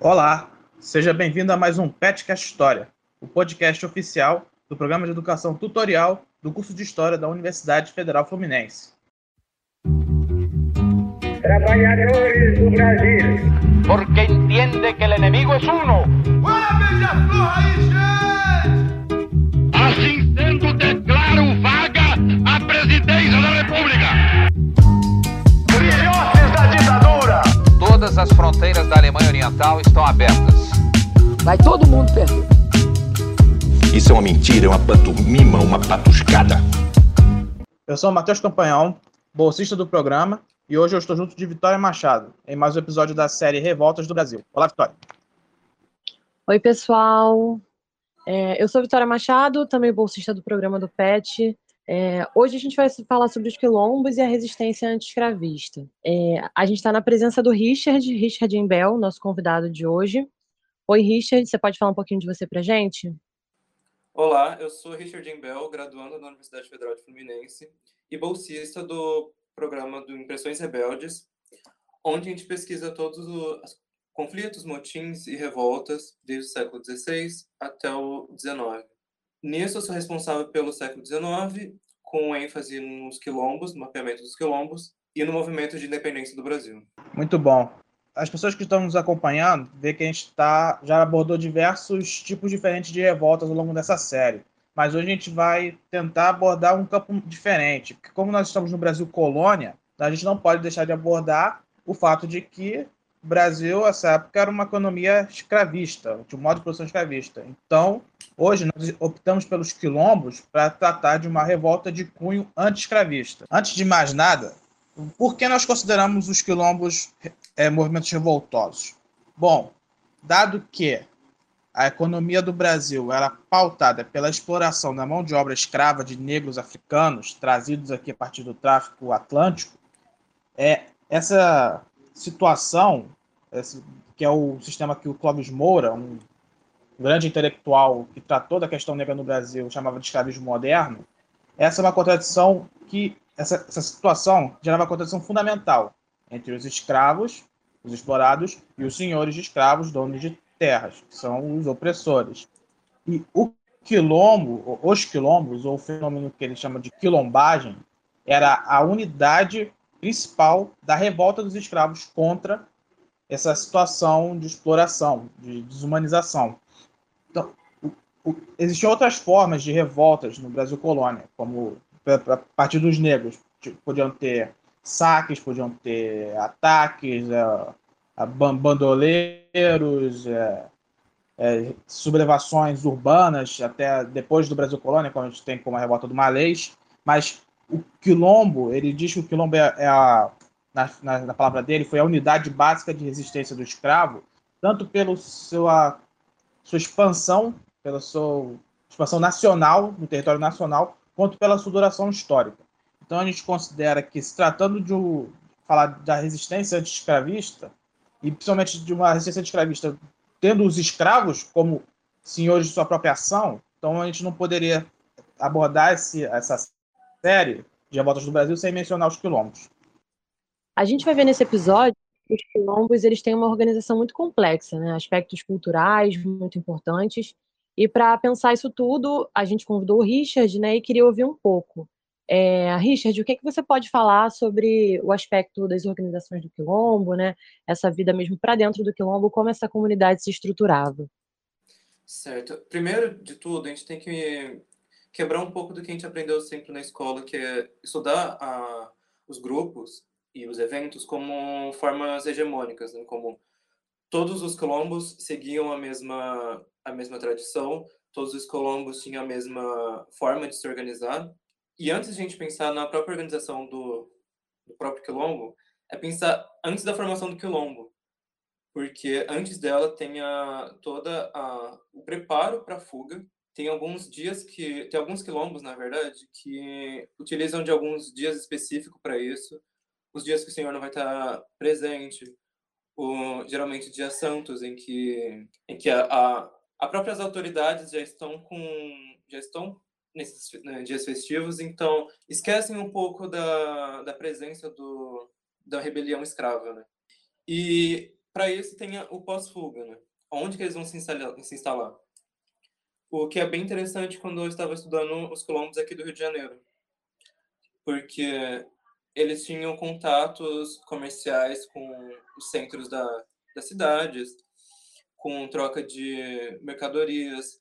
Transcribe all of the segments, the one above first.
Olá, seja bem-vindo a mais um Petcast História, o podcast oficial do Programa de Educação Tutorial do curso de História da Universidade Federal Fluminense. Trabalhadores do Brasil. Porque entiende que el enemigo es uno. Assim Todas as fronteiras da Alemanha Oriental estão abertas. Vai todo mundo perder. Isso é uma mentira, é uma pantomima, uma patuscada. Eu sou o Matheus Campanhão, bolsista do programa, e hoje eu estou junto de Vitória Machado, em mais um episódio da série Revoltas do Brasil. Olá, Vitória. Oi, pessoal. É, eu sou Vitória Machado, também bolsista do programa do PET. É, hoje a gente vai falar sobre os quilombos e a resistência anti-escravista. É, a gente está na presença do Richard, Richard Imbel, nosso convidado de hoje. Oi, Richard, você pode falar um pouquinho de você para gente? Olá, eu sou Richard Imbel, graduando da Universidade Federal de Fluminense e bolsista do programa do Impressões Rebeldes, onde a gente pesquisa todos os conflitos, motins e revoltas desde o século XVI até o XIX. Nisso, eu sou responsável pelo século XIX, com ênfase nos quilombos, no mapeamento dos quilombos, e no movimento de independência do Brasil. Muito bom. As pessoas que estão nos acompanhando vê que a gente tá, já abordou diversos tipos diferentes de revoltas ao longo dessa série. Mas hoje a gente vai tentar abordar um campo diferente. Porque como nós estamos no Brasil colônia, a gente não pode deixar de abordar o fato de que o Brasil, nessa época, era uma economia escravista, de um modo de produção escravista. Então, hoje nós optamos pelos quilombos para tratar de uma revolta de cunho anti-escravista. Antes de mais nada, por que nós consideramos os quilombos é, movimentos revoltosos? Bom, dado que a economia do Brasil era pautada pela exploração da mão de obra escrava de negros africanos trazidos aqui a partir do tráfico atlântico, é essa situação, que é o sistema que o Clóvis Moura, um grande intelectual que tratou da questão negra no Brasil, chamava de escravismo moderno, essa é uma contradição que essa, essa situação gerava uma contradição fundamental entre os escravos, os explorados, e os senhores de escravos, donos de terras, que são os opressores. E o quilombo, os quilombos, ou o fenômeno que ele chama de quilombagem, era a unidade principal da revolta dos escravos contra essa situação de exploração, de desumanização. Então, o, o, existiam outras formas de revoltas no Brasil colônia, como a partir dos negros. Tipo, podiam ter saques, podiam ter ataques, é, bandoleiros, é, é, sublevações urbanas, até depois do Brasil Colônia, quando a gente tem como a revolta do Malês, mas o quilombo, ele diz que o quilombo é, é a, na, na, na, palavra dele, foi a unidade básica de resistência do escravo, tanto pela sua, sua expansão, pela sua expansão nacional, no território nacional, quanto pela sua duração histórica. Então a gente considera que, se tratando de um, falar da resistência anti-escravista, e principalmente de uma resistência escravista, tendo os escravos como senhores de sua própria ação, então a gente não poderia abordar esse, essa série de revoltas do Brasil sem mencionar os quilombos. A gente vai ver nesse episódio que os quilombos eles têm uma organização muito complexa, né? aspectos culturais muito importantes. E para pensar isso tudo, a gente convidou o Richard né, e queria ouvir um pouco é, Richard, o que, é que você pode falar sobre o aspecto das organizações do Quilombo, né? Essa vida mesmo para dentro do Quilombo, como essa comunidade se estruturava? Certo. Primeiro de tudo, a gente tem que quebrar um pouco do que a gente aprendeu sempre na escola, que é estudar os grupos e os eventos como formas hegemônicas, né? como todos os quilombos seguiam a mesma a mesma tradição, todos os quilombos tinham a mesma forma de se organizar e antes de a gente pensar na própria organização do, do próprio quilombo, é pensar antes da formação do quilombo, porque antes dela tem a, toda a, o preparo para a fuga. Tem alguns dias que tem alguns quilombos, na verdade, que utilizam de alguns dias específicos para isso. Os dias que o Senhor não vai estar presente, o, geralmente dias santos em que em que a, a, a próprias autoridades já estão com já estão nesses né, dias festivos, então esquecem um pouco da, da presença do, da rebelião escrava. Né? E para isso tem o pós-fuga, né? Onde que eles vão se instalar, se instalar? O que é bem interessante quando eu estava estudando os quilombos aqui do Rio de Janeiro. Porque eles tinham contatos comerciais com os centros da, das cidades, com troca de mercadorias,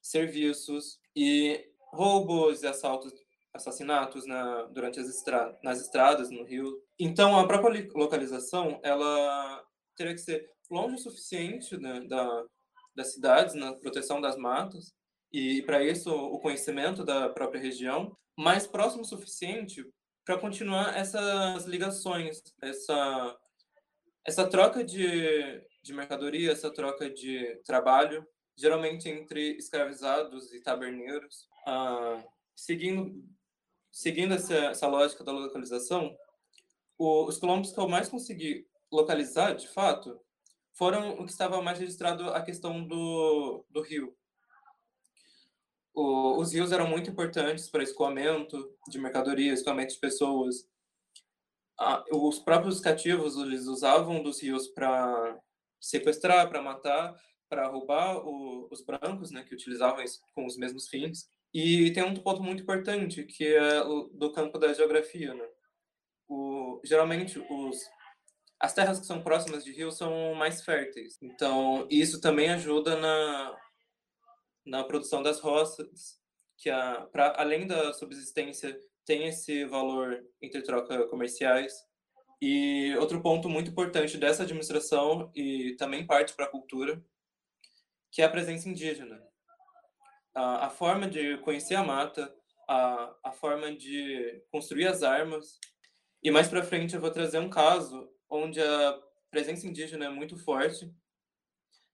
serviços e roubos e assaltos, assassinatos na, durante as estra nas estradas no Rio. Então, a própria localização ela teria que ser longe o suficiente né, da, das cidades na proteção das matas e para isso o conhecimento da própria região, mas próximo o suficiente para continuar essas ligações, essa essa troca de, de mercadoria, essa troca de trabalho, geralmente entre escravizados e taberneiros, ah, seguindo seguindo essa, essa lógica da localização, o, os quilombos que eu mais consegui localizar, de fato, foram o que estava mais registrado a questão do, do rio. O, os rios eram muito importantes para escoamento de mercadorias, escoamento de pessoas. Ah, os próprios cativos eles usavam dos rios para sequestrar, para matar, para roubar o, os brancos, né, que utilizavam isso com os mesmos fins. E tem um ponto muito importante, que é o do campo da geografia. Né? O, geralmente, os as terras que são próximas de rios são mais férteis. Então, isso também ajuda na, na produção das roças, que a, pra, além da subsistência tem esse valor entre troca comerciais. E outro ponto muito importante dessa administração e também parte para a cultura, que é a presença indígena. A, a forma de conhecer a mata, a, a forma de construir as armas. E mais para frente eu vou trazer um caso onde a presença indígena é muito forte,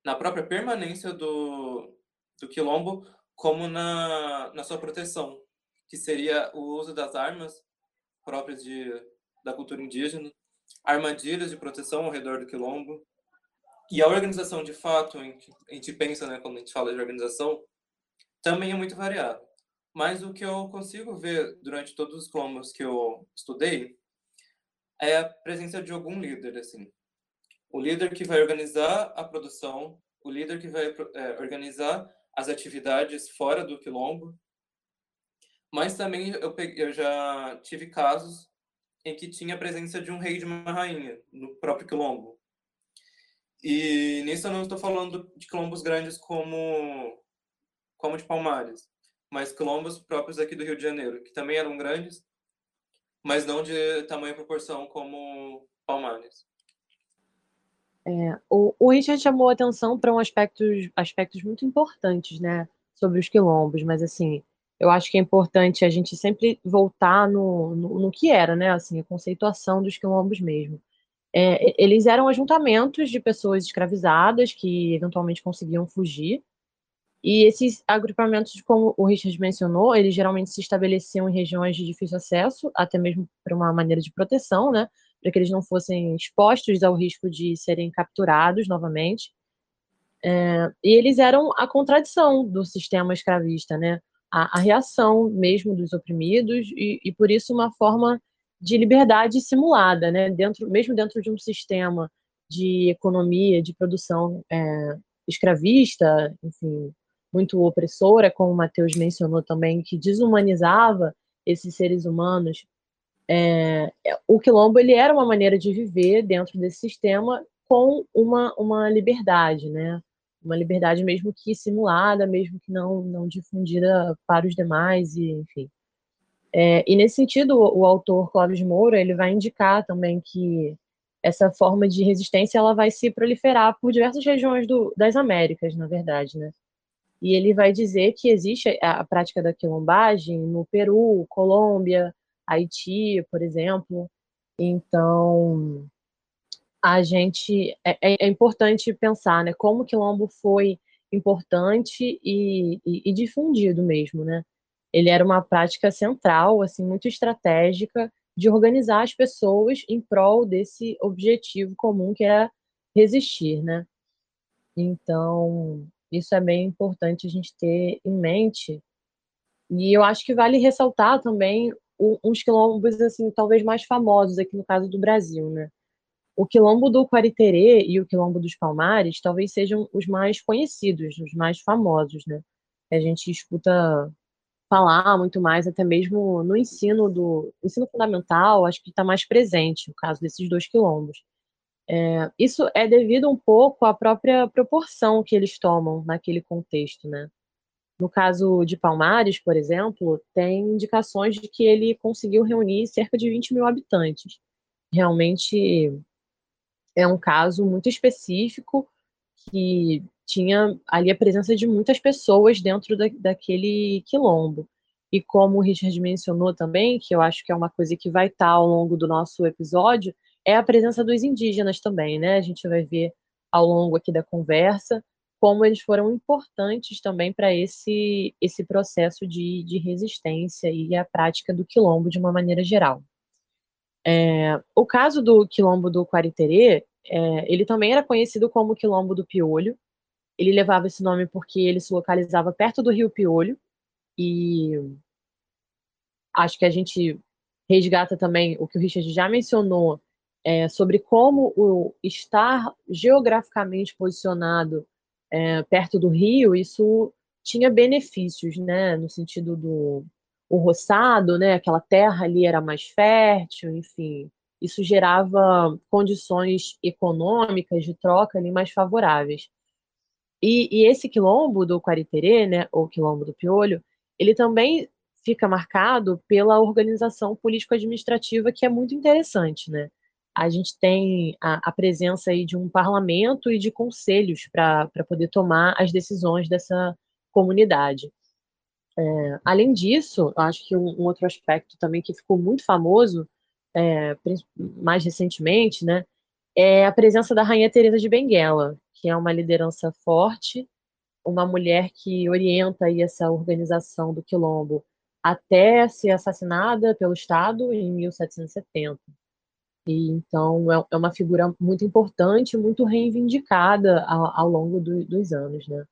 na própria permanência do, do quilombo, como na, na sua proteção, que seria o uso das armas próprias de, da cultura indígena, armadilhas de proteção ao redor do quilombo, e a organização de fato, a gente pensa, né, quando a gente fala de organização, também é muito variada. Mas o que eu consigo ver durante todos os quilombos que eu estudei é a presença de algum líder, assim. O líder que vai organizar a produção, o líder que vai é, organizar as atividades fora do quilombo. Mas também eu, peguei, eu já tive casos em que tinha a presença de um rei de uma rainha no próprio quilombo. E nisso eu não estou falando de quilombos grandes como como de Palmares, mas quilombos próprios aqui do Rio de Janeiro, que também eram grandes, mas não de tamanho e proporção como Palmares. É, o, o Richard chamou atenção para um aspectos, aspectos muito importantes, né, sobre os quilombos, mas assim, eu acho que é importante a gente sempre voltar no, no, no que era, né, assim, a conceituação dos quilombos mesmo. É, eles eram ajuntamentos de pessoas escravizadas que eventualmente conseguiam fugir e esses agrupamentos, como o Richard mencionou, eles geralmente se estabeleciam em regiões de difícil acesso, até mesmo por uma maneira de proteção, né? Para que eles não fossem expostos ao risco de serem capturados novamente. É, e eles eram a contradição do sistema escravista, né? A, a reação mesmo dos oprimidos e, e, por isso uma forma de liberdade simulada, né? Dentro, mesmo dentro de um sistema de economia, de produção é, escravista, enfim, muito opressora, como o Matheus mencionou também, que desumanizava esses seres humanos. É, o quilombo ele era uma maneira de viver dentro desse sistema com uma, uma liberdade, né? Uma liberdade mesmo que simulada, mesmo que não, não difundida para os demais, e enfim. É, e nesse sentido, o, o, autor Clóvis Moura ele vai indicar também que essa forma de resistência ela vai se proliferar por diversas regiões do, das Américas, na verdade, né? E ele vai dizer que existe a prática da quilombagem no Peru, Colômbia, Haiti, por exemplo. Então, a gente é, é, é importante pensar, né, como o quilombo foi importante e, e, e, difundido mesmo, né? Ele era uma prática central, assim, muito estratégica de organizar as pessoas em prol desse objetivo comum que era resistir, né? Então, isso é bem importante a gente ter em mente. E eu acho que vale ressaltar também uns quilombos, assim, talvez mais famosos aqui no caso do Brasil, né? O quilombo do Quariterê e o quilombo dos Palmares talvez sejam os mais conhecidos, os mais famosos, né? A gente escuta falar muito mais, até mesmo no ensino do ensino fundamental, acho que está mais presente o caso desses dois quilombos. É, isso é devido um pouco à própria proporção que eles tomam naquele contexto, né? No caso de Palmares, por exemplo, tem indicações de que ele conseguiu reunir cerca de 20 mil habitantes. Realmente é um caso muito específico que tinha ali a presença de muitas pessoas dentro da, daquele quilombo. E como o Richard mencionou também, que eu acho que é uma coisa que vai estar ao longo do nosso episódio, é a presença dos indígenas também, né? A gente vai ver ao longo aqui da conversa como eles foram importantes também para esse, esse processo de, de resistência e a prática do quilombo de uma maneira geral. É, o caso do quilombo do Quariterê, é, ele também era conhecido como quilombo do Piolho. Ele levava esse nome porque ele se localizava perto do rio Piolho e acho que a gente resgata também o que o Richard já mencionou é, sobre como o estar geograficamente posicionado é, perto do rio, isso tinha benefícios, né, no sentido do o roçado, né, aquela terra ali era mais fértil, enfim, isso gerava condições econômicas de troca ali mais favoráveis. E, e esse quilombo do Quariterê, né, ou quilombo do Piolho, ele também fica marcado pela organização político-administrativa que é muito interessante, né? A gente tem a, a presença aí de um parlamento e de conselhos para poder tomar as decisões dessa comunidade. É, além disso, acho que um, um, outro aspecto também que ficou muito famoso, é, mais recentemente, né, é a presença da Rainha Teresa de Benguela, que é uma liderança forte, uma mulher que orienta aí essa organização do quilombo até ser assassinada pelo Estado em 1770. E então é, é uma figura muito importante, muito reivindicada ao, ao longo do, dos anos, né?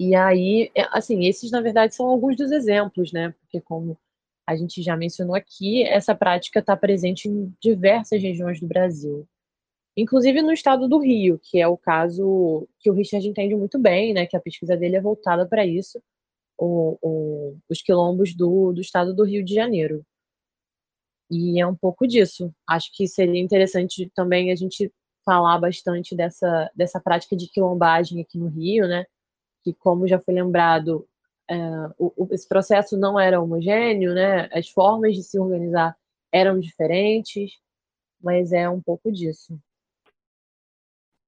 E aí, é, assim, esses na verdade são alguns dos exemplos, né? Porque como a gente já mencionou aqui, essa prática está presente em diversas regiões do Brasil, inclusive no estado do Rio, que é o caso que o Richard entende muito bem, né? Que a pesquisa dele é voltada para isso, o, o, os quilombos do, do estado do Rio de Janeiro. E é um pouco disso. Acho que seria interessante também a gente falar bastante dessa, dessa prática de quilombagem aqui no Rio, né? que, como já foi lembrado, é, o, esse processo não era homogêneo, né? As formas de se organizar eram diferentes, mas é um pouco disso.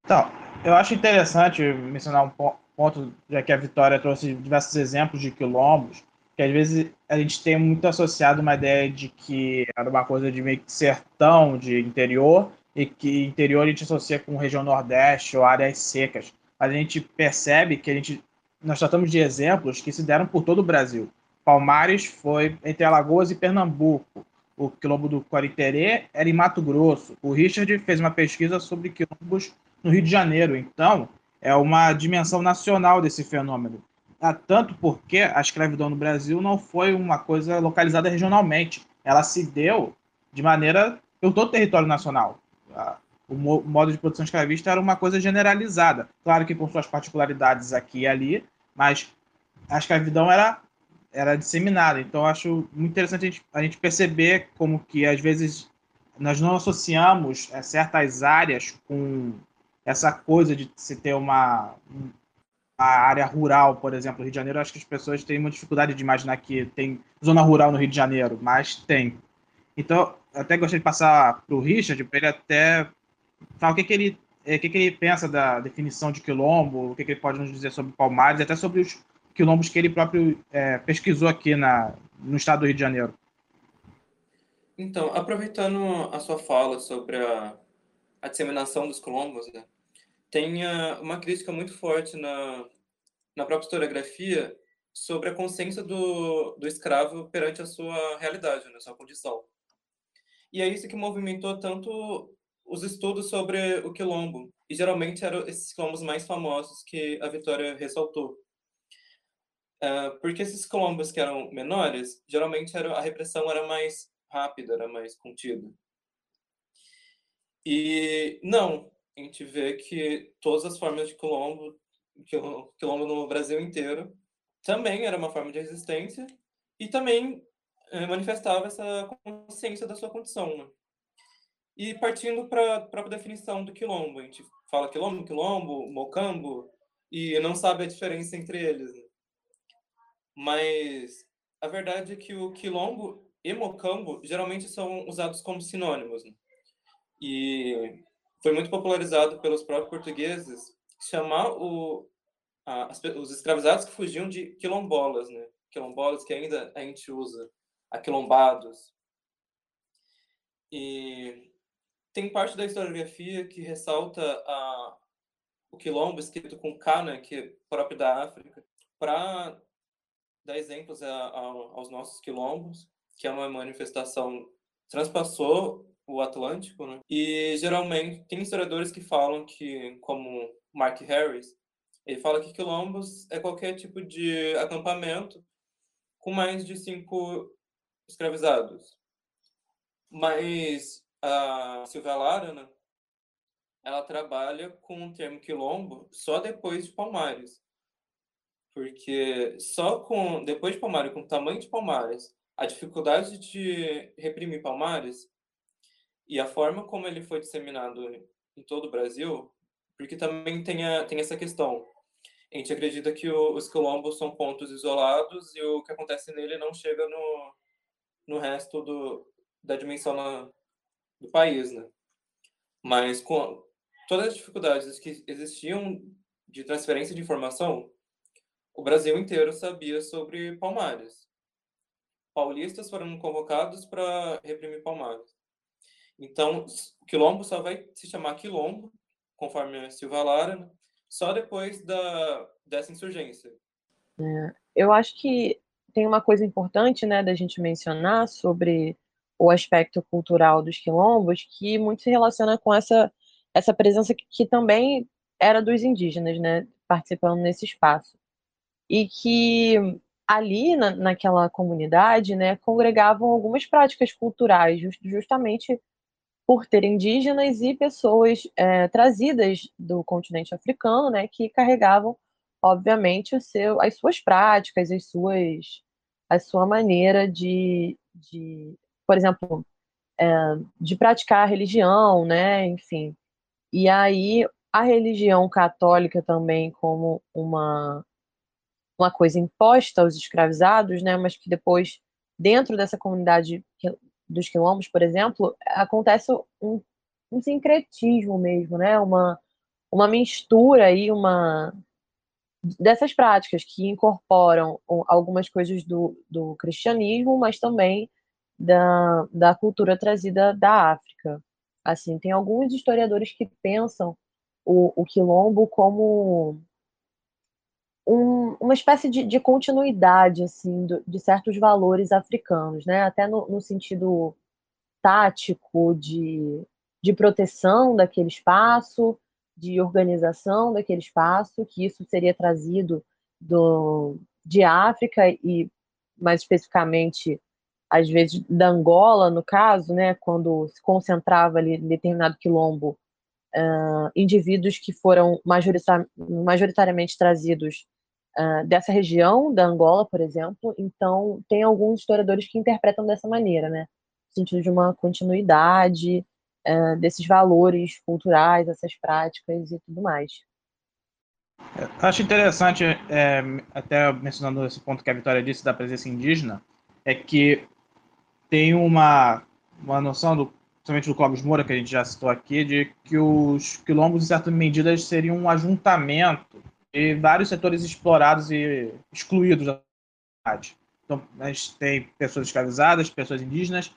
Então, eu acho interessante mencionar um ponto, já que a Vitória trouxe diversos exemplos de quilombos, que às vezes a gente tem muito associado uma ideia de que era uma coisa de meio que sertão, de interior, e que interior a gente associa com região nordeste ou áreas secas mas a gente percebe que a gente nós tratamos de exemplos que se deram por todo o Brasil. Palmares foi entre Alagoas e Pernambuco. O quilombo do Quariterê era em Mato Grosso. O Richard fez uma pesquisa sobre quilombos no Rio de Janeiro. Então, é uma dimensão nacional desse fenômeno. Tanto porque a escravidão no Brasil não foi uma coisa localizada regionalmente. Ela se deu de maneira pelo todo o território nacional. O modo de produção escravista era uma coisa generalizada. Claro que com suas particularidades aqui e ali, mas a escravidão era, era disseminada. Então, acho muito interessante a gente, a gente perceber como que, às vezes, nós não associamos é, certas áreas com essa coisa de se ter uma, uma área rural, por exemplo, Rio de Janeiro, acho que as pessoas têm uma dificuldade de imaginar que tem zona rural no Rio de Janeiro, mas tem. Então, até gostaria de passar para o Richard, para ele até falar o que, que ele é, o que, que ele pensa da definição de quilombo, o que, que ele pode nos dizer sobre Palmares, até sobre os quilombos que ele próprio é, pesquisou aqui na, no estado do Rio de Janeiro. Então, aproveitando a sua fala sobre a, a disseminação dos quilombos, né, tem uh, uma crítica muito forte na, na própria historiografia sobre a consciência do, do escravo perante a sua realidade, né, sua condição. E é isso que movimentou tanto os estudos sobre o quilombo. E geralmente eram esses quilombos mais famosos que a Vitória ressaltou. Uh, porque esses quilombos que eram menores, geralmente era, a repressão era mais rápida, era mais contida. E não, a gente vê que todas as formas de quilombo, quilombo no Brasil inteiro, também era uma forma de resistência e também é, manifestava essa consciência da sua condição. Né? E partindo para a própria definição do quilombo, a gente fala quilombo, quilombo, mocambo, e não sabe a diferença entre eles. Né? Mas a verdade é que o quilombo e mocambo geralmente são usados como sinônimos. Né? E foi muito popularizado pelos próprios portugueses chamar o, a, os escravizados que fugiam de quilombolas, né? Quilombolas que ainda a gente usa, aquilombados. E tem parte da historiografia que ressalta a, o quilombo escrito com K, né, que é próprio da África, para dar exemplos a, a, aos nossos quilombos, que é uma manifestação transpassou o Atlântico, né? E geralmente tem historiadores que falam que, como Mark Harris, ele fala que quilombos é qualquer tipo de acampamento com mais de cinco escravizados. Mas a Silvia Lara, né, ela trabalha com o termo quilombo só depois de Palmares. Porque só com depois de Palmares, com o tamanho de Palmares, a dificuldade de reprimir Palmares e a forma como ele foi disseminado em todo o Brasil, porque também tem, a, tem essa questão. A gente acredita que o, os quilombos são pontos isolados e o que acontece nele não chega no, no resto do, da dimensão na, do país, né? Mas com todas as dificuldades que existiam de transferência de informação, o Brasil inteiro sabia sobre Palmares. Paulistas foram convocados para reprimir Palmares. Então, o quilombo só vai se chamar quilombo, conforme a Silva Lara, só depois da, dessa insurgência. É, eu acho que tem uma coisa importante né, da gente mencionar sobre o aspecto cultural dos quilombos, que muito se relaciona com essa, essa presença que, que também era dos indígenas, né, participando nesse espaço. E que ali, na, naquela comunidade, né, congregavam algumas práticas culturais, just, justamente por ter indígenas e pessoas é, trazidas do continente africano, né, que carregavam, obviamente, seu, as suas práticas, as suas, a sua maneira de, de por exemplo, é, de praticar a religião, né, enfim. E aí a religião católica também como uma uma coisa imposta aos escravizados, né, mas que depois dentro dessa comunidade dos quilombos, por exemplo, acontece um, um sincretismo mesmo, né? Uma, uma mistura aí, uma dessas práticas que incorporam algumas coisas do, do cristianismo, mas também da, da cultura trazida da África. Assim, tem alguns historiadores que pensam o, o quilombo como um, uma espécie de, de continuidade assim do, de certos valores africanos, né? Até no, no sentido tático de, de proteção daquele espaço, de organização daquele espaço, que isso seria trazido do, de África e mais especificamente às vezes da Angola, no caso, né, quando se concentrava ali em determinado quilombo uh, indivíduos que foram majoritariamente trazidos uh, dessa região da Angola, por exemplo. Então, tem alguns historiadores que interpretam dessa maneira, né? No sentido de uma continuidade uh, desses valores culturais, essas práticas e tudo mais. Acho interessante, é, até mencionando esse ponto que a Vitória disse da presença indígena, é que tem uma, uma noção, do, principalmente do Clóvis Moura, que a gente já citou aqui, de que os quilombos, em certa medida, seriam um ajuntamento e vários setores explorados e excluídos da sociedade. Então, a gente tem pessoas escravizadas, pessoas indígenas,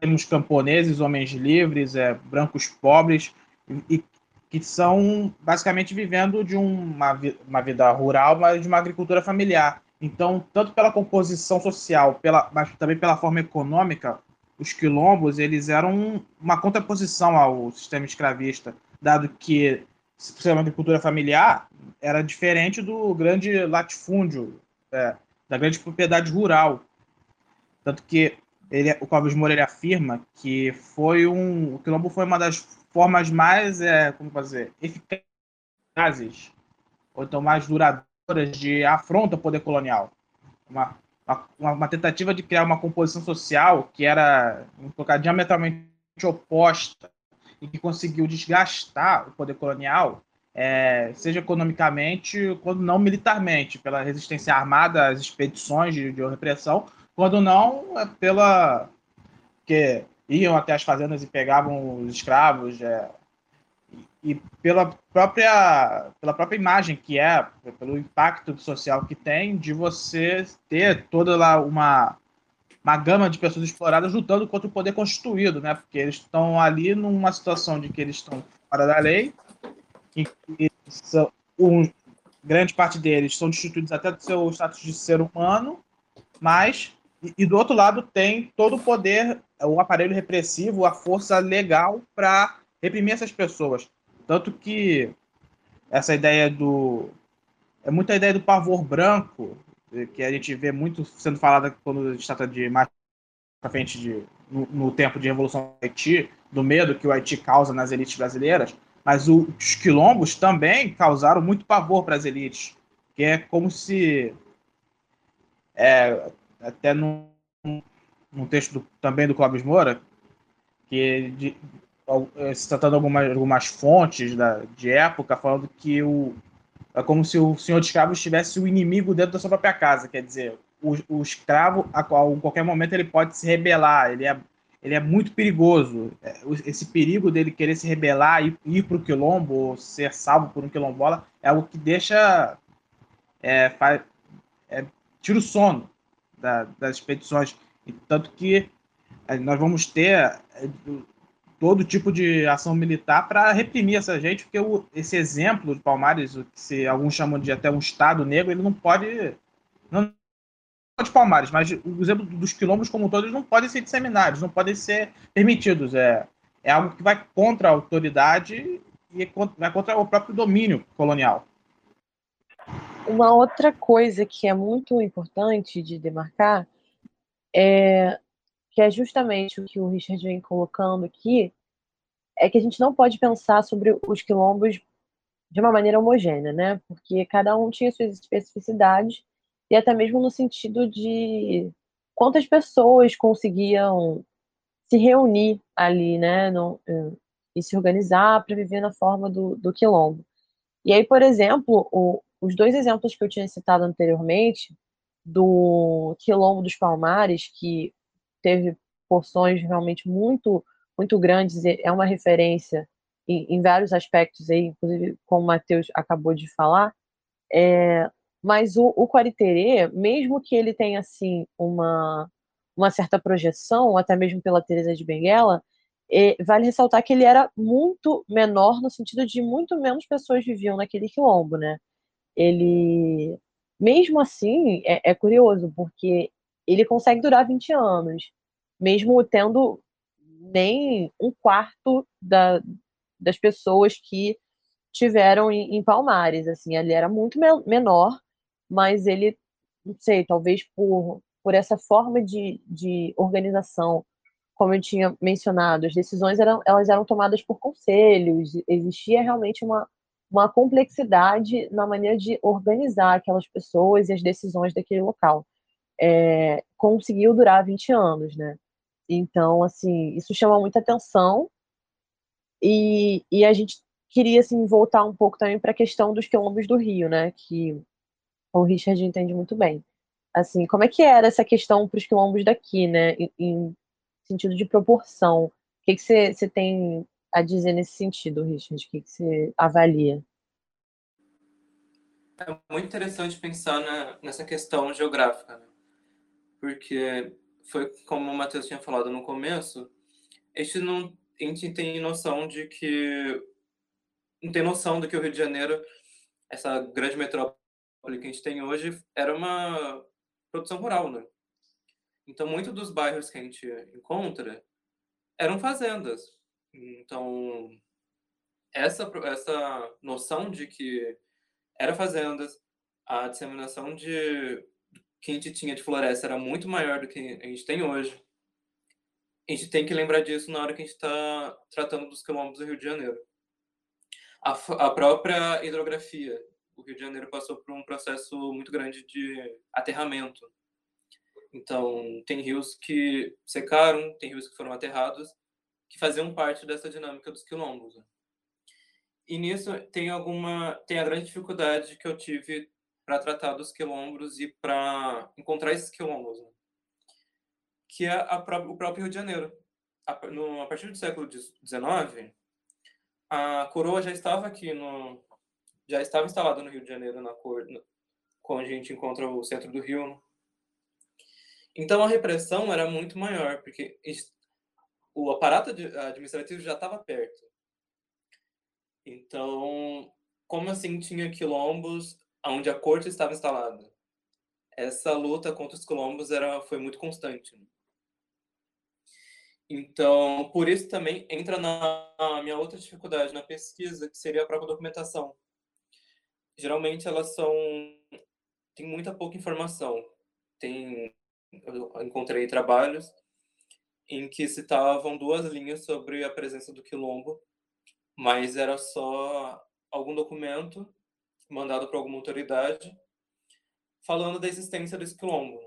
temos camponeses, homens livres, é, brancos pobres, e, e que são basicamente vivendo de uma, uma vida rural, mas de uma agricultura familiar. Então, tanto pela composição social, pela, mas também pela forma econômica, os quilombos eles eram uma contraposição ao sistema escravista, dado que ser uma agricultura familiar era diferente do grande latifúndio, é, da grande propriedade rural. Tanto que ele, o Moura ele afirma que foi um, o quilombo foi uma das formas mais, é, como fazer, eficazes, ou então mais duradouras de afronta ao poder colonial. Uma, uma, uma tentativa de criar uma composição social que era um diametralmente oposta e que conseguiu desgastar o poder colonial, é, seja economicamente, quando não militarmente, pela resistência armada às expedições de, de repressão, quando não é pela que iam até as fazendas e pegavam os escravos, é, e, pela própria pela própria imagem que é, pelo impacto social que tem de você ter toda lá uma uma gama de pessoas exploradas lutando contra o poder constituído, né? Porque eles estão ali numa situação de que eles estão fora da lei, e que são, um, grande parte deles são destituídos até do seu status de ser humano, mas e, e do outro lado tem todo o poder, o aparelho repressivo, a força legal para reprimir essas pessoas. Tanto que essa ideia do é muita ideia do pavor branco que a gente vê muito sendo falada quando a gente trata de mais para frente de, no, no, tempo de revolução do Haiti, do medo que o Haiti causa nas elites brasileiras, mas o, os quilombos também causaram muito pavor para as elites, que é como se é, até num, num texto do, também do Clóvis Moura, que de, se tratando de algumas, algumas fontes da, de época, falando que o, é como se o senhor de escravos tivesse o inimigo dentro da sua própria casa. Quer dizer, o, o escravo, a, a qualquer momento, ele pode se rebelar. Ele é, ele é muito perigoso. É, esse perigo dele querer se rebelar e ir para o quilombo, ou ser salvo por um quilombola, é algo que deixa. É, faz, é, tira o sono da, das expedições. E tanto que é, nós vamos ter é, todo tipo de ação militar para reprimir essa gente, porque o, esse exemplo de Palmares, que se alguns chamam de até um Estado negro, ele não pode. Não de Palmares, mas o exemplo dos quilombos como todos não podem ser disseminados, não podem ser permitidos. É, é algo que vai contra a autoridade e vai contra o próprio domínio colonial. Uma outra coisa que é muito importante de demarcar é que é justamente o que o Richard vem colocando aqui, é que a gente não pode pensar sobre os quilombos de uma maneira homogênea, né? Porque cada um tinha suas especificidades e até mesmo no sentido de quantas pessoas conseguiam se reunir ali, né, no, e se organizar para viver na forma do, do quilombo. E aí, por exemplo, o, os dois exemplos que eu tinha citado anteriormente, do quilombo dos Palmares, que teve porções realmente muito muito grandes, é uma referência em, em vários aspectos aí, inclusive como o Matheus acabou de falar, é, mas o, o Quariterê, mesmo que ele tenha assim uma, uma certa projeção, até mesmo pela Teresa de Benguela, é, vale ressaltar que ele era muito menor no sentido de muito menos pessoas viviam naquele quilombo, né? Ele, mesmo assim, é, é curioso porque ele consegue durar 20 anos mesmo tendo nem um quarto da, das pessoas que tiveram em, em, Palmares, assim, ele era muito me menor, mas ele, não sei, talvez por, por essa forma de, de organização, como eu tinha mencionado, as decisões eram, elas eram tomadas por conselhos, existia realmente uma, uma complexidade na maneira de organizar aquelas pessoas e as decisões daquele local. É, conseguiu durar 20 anos, né? Então, assim, isso chama muita atenção e, e a gente queria, assim, voltar um pouco também para a questão dos quilombos do Rio, né, que o Richard entende muito bem. Assim, como é que era essa questão para os quilombos daqui, né, em, em, sentido de proporção? O que, você, tem a dizer nesse sentido, Richard? O que, que você avalia? É muito interessante pensar na, nessa questão geográfica, né? porque foi como o Matheus tinha falado no começo, a gente não a gente tem noção de que não tem noção do que o Rio de Janeiro, essa grande metrópole que a gente tem hoje, era uma produção rural, né? Então, muitos dos bairros que a gente encontra eram fazendas. Então, essa essa noção de que era fazendas, a disseminação de que a gente tinha de floresta era muito maior do que a gente tem hoje. a gente tem que lembrar disso na hora que a gente está tratando dos quilombos do Rio de Janeiro. A, a própria hidrografia. O Rio de Janeiro passou por um processo muito grande de aterramento. Então, tem rios que secaram, tem rios que foram aterrados, que faziam parte dessa dinâmica dos quilombos. E nisso tem alguma tem a grande dificuldade que eu tive para tratar dos quilombos e para encontrar esses quilombos, né? que é a o próprio Rio de Janeiro. A, no, a partir do século XIX, a coroa já estava aqui no já estava instalada no Rio de Janeiro na cor quando a gente encontra o centro do Rio. né? Então a repressão era muito maior porque o aparato administrativo já estava perto. Então, como assim tinha quilombos onde a corte estava instalada? Essa luta contra os quilombos era, foi muito constante. né? Então, por isso também entra na a minha outra dificuldade na pesquisa, que seria a própria documentação. Geralmente elas são tem muita pouca informação. Tem eu encontrei trabalhos em que citavam duas linhas sobre a presença do quilombo, mas era só algum documento mandado para alguma autoridade falando da existência desse quilombo.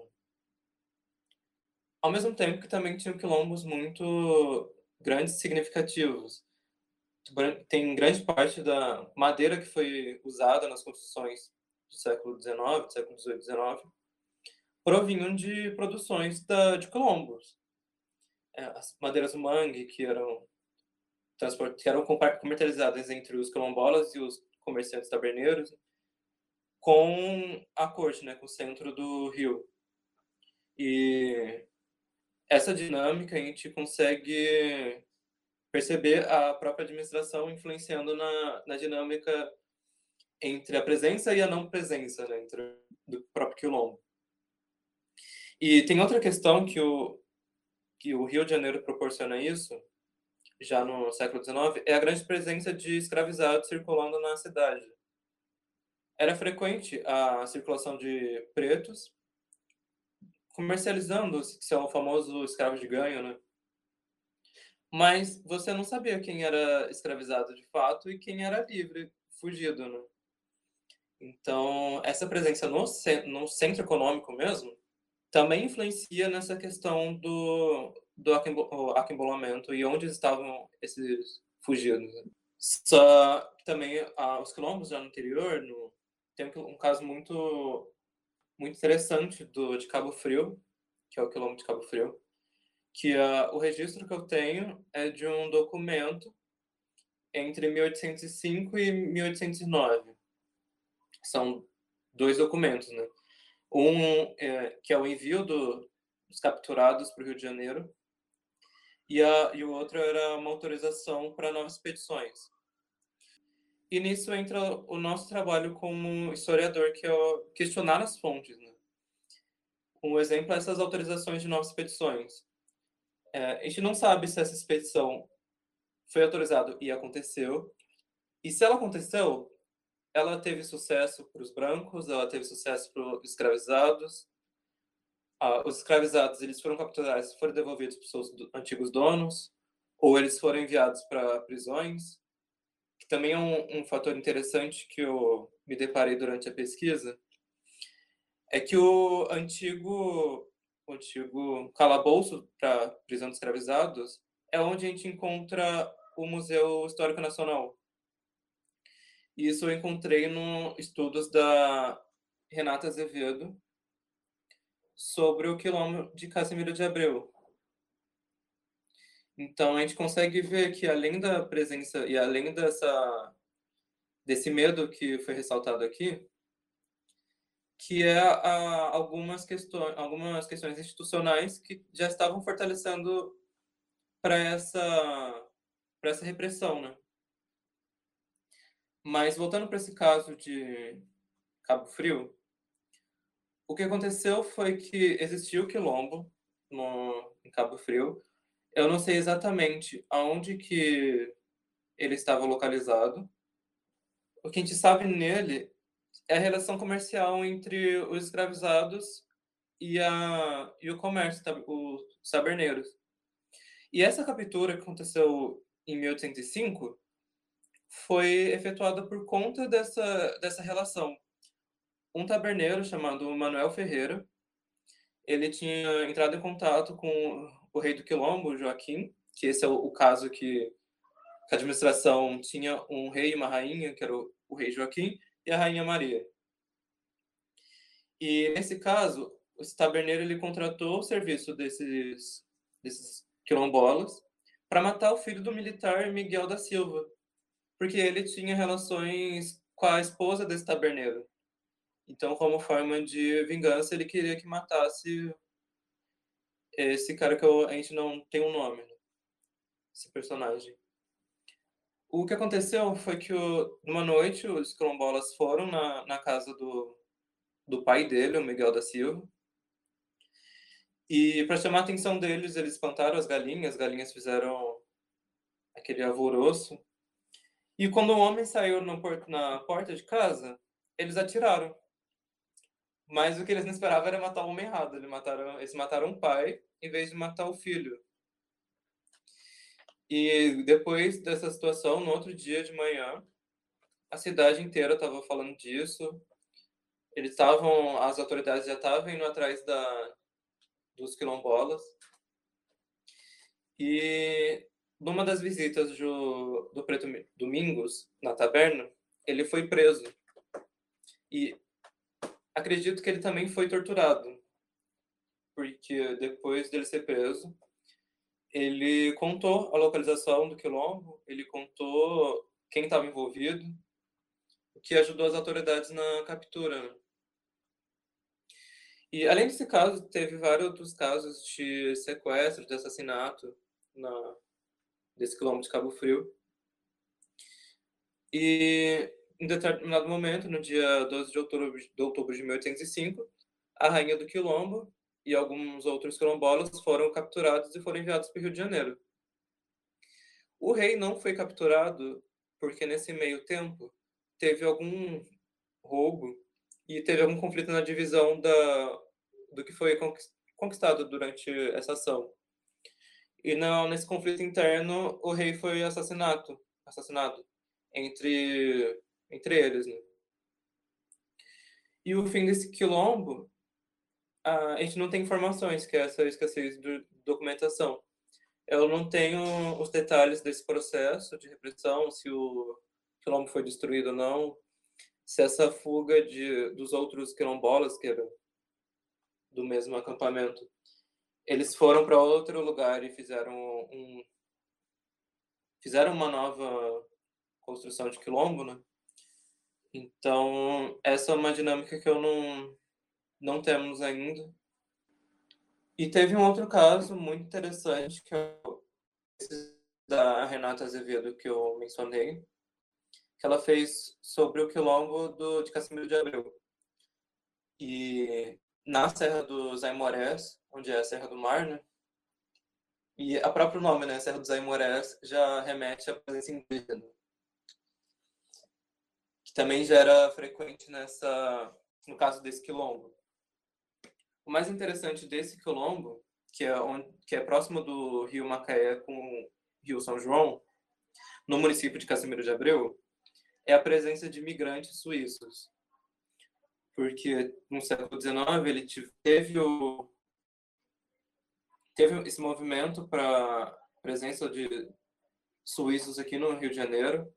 Ao mesmo tempo que também tinham quilombos muito grandes significativos. Tem grande parte da madeira que foi usada nas construções do século XIX, do século XVIII, XIX, provinham de produções da, de quilombos. É, as madeiras mangue que eram que eram comercializadas entre os quilombolas e os comerciantes taberneiros com a corte, né, com o centro do rio. E essa dinâmica a gente consegue perceber a própria administração influenciando na, na dinâmica entre a presença e a não presença né, entre do próprio quilombo. E tem outra questão que o, que o Rio de Janeiro proporciona isso, já no século XIX, é a grande presença de escravizados circulando na cidade. Era frequente a circulação de pretos comercializando, que é o famoso escravo de ganho, né? Mas você não sabia quem era escravizado de fato e quem era livre, fugido, né? Então, essa presença no, ce- no centro econômico mesmo também influencia nessa questão do, do aquimbo- o aquimbolamento e onde estavam esses fugidos. né? Só também ah, os quilombos já no interior no, tem um caso muito muito interessante do de Cabo Frio, que é o quilombo de Cabo Frio, que ah, o registro que eu tenho é de um documento entre 1805 e 1809. São dois documentos, né? Um é, que é o envio do, dos capturados para o Rio de Janeiro e, a, e o outro era uma autorização para novas expedições. E nisso entra o nosso trabalho como historiador, que é questionar as fontes. Né? Um exemplo é essas autorizações de novas expedições. É, a gente não sabe se essa expedição foi autorizada e aconteceu. E se ela aconteceu, ela teve sucesso para os brancos, ela teve sucesso para os escravizados. Ah, os escravizados eles foram capturados, foram devolvidos para os seus antigos donos, ou eles foram enviados para prisões, que também é um, um fator interessante que eu me deparei durante a pesquisa, é que o antigo, o antigo calabouço para prisão de escravizados é onde a gente encontra o Museu Histórico Nacional. E Isso eu encontrei no estudos da Renata Azevedo sobre o quilombo de Casimiro de Abreu. Então a gente consegue ver que além da presença e além dessa desse medo que foi ressaltado aqui, que é a, algumas questões algumas questões institucionais que já estavam fortalecendo para essa para essa repressão, né? Mas voltando para esse caso de Cabo Frio, o que aconteceu foi que existiu quilombo no, em Cabo Frio. Eu não sei exatamente aonde que ele estava localizado. O que a gente sabe nele é a relação comercial entre os escravizados e, a, e o comércio, tá? os taberneiros. E essa captura que aconteceu em 1805 foi efetuada por conta dessa, dessa relação. Um taberneiro chamado Manuel Ferreira, ele tinha entrado em contato com o rei do Quilombo, Joaquim, que esse é o, o caso que a administração tinha um rei e uma rainha, que era o, o rei Joaquim, e a rainha Maria. E nesse caso, esse taberneiro ele contratou o serviço desses, desses quilombolas para matar o filho do militar Miguel da Silva, porque ele tinha relações com a esposa desse taberneiro. Então, como forma de vingança, ele queria que matasse esse cara que eu, a gente não tem um nome, né? esse personagem. O que aconteceu foi que, numa noite, os quilombolas foram na, na casa do, do pai dele, o Miguel da Silva, e para chamar a atenção deles, eles espantaram as galinhas, as galinhas fizeram aquele alvoroço. E quando o homem saiu na porta de casa, eles atiraram. Mas o que eles não esperavam era matar o homem errado. Eles mataram, eles mataram o pai em vez de matar o filho. E depois dessa situação, no outro dia de manhã, a cidade inteira estava falando disso. Eles estavam, as autoridades já estavam indo atrás da, dos quilombolas. E numa das visitas do, do Preto Domingos, na taberna, ele foi preso. E acredito que ele também foi torturado. Porque depois dele ser preso, ele contou a localização do quilombo, ele contou quem estava envolvido, o que ajudou as autoridades na captura. Né? E além desse caso, teve vários outros casos de sequestro, de assassinato na, desse quilombo de Cabo Frio. E em determinado momento, no dia 12 de outubro de, outubro de 1805, a rainha do quilombo e alguns outros quilombolas foram capturados e foram enviados para o Rio de Janeiro. O rei não foi capturado porque nesse meio tempo teve algum roubo e teve algum conflito na divisão da, do que foi conquistado durante essa ação. E não, nesse conflito interno, o rei foi assassinado, assassinado entre, entre eles. Né? E o fim desse quilombo, a gente não tem informações, que é essa escassez de documentação. Eu não tenho os detalhes desse processo de repressão, se o quilombo foi destruído ou não, se essa fuga de, dos outros quilombolas, que eram do mesmo acampamento, eles foram para outro lugar e fizeram um fizeram uma nova construção de quilombo, né? Então, essa é uma dinâmica que eu não não temos ainda. E teve um outro caso muito interessante que é da Renata Azevedo que eu mencionei, que ela fez sobre o quilombo do, de Casimiro de Abreu. E na Serra dos Aimorés, onde é a Serra do Mar, né? E a próprio nome, né, Serra dos Aimorés, já remete à presença indígena. Que também já era frequente nessa, no caso desse quilombo. O mais interessante desse quilombo, que é, onde, que é próximo do rio Macaé com o rio São João, no município de Casimiro de Abreu, é a presença de migrantes suíços. Porque no século XIX ele teve o teve esse movimento para presença de suíços aqui no Rio de Janeiro.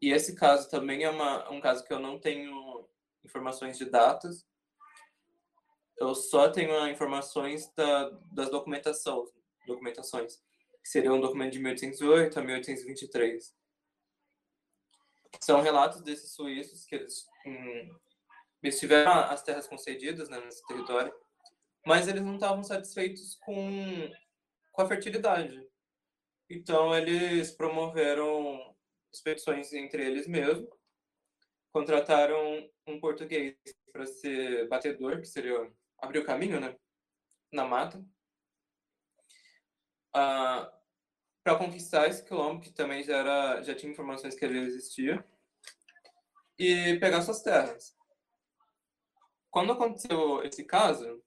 E esse caso também é uma, um caso que eu não tenho informações de datas. Eu só tenho informações da, das documentação, documentações, que seria um documento de 1808 a 1823 são relatos desses suíços que eles, hum, eles tiveram as terras concedidas né, nesse território, mas eles não estavam satisfeitos com, com a fertilidade. Então, eles promoveram expedições entre eles mesmos, contrataram um português para ser batedor, que seria abrir o caminho né, na mata, ah, para conquistar esse quilombo, que também já, era, já tinha informações que ele existia, e pegar suas terras. Quando aconteceu esse caso,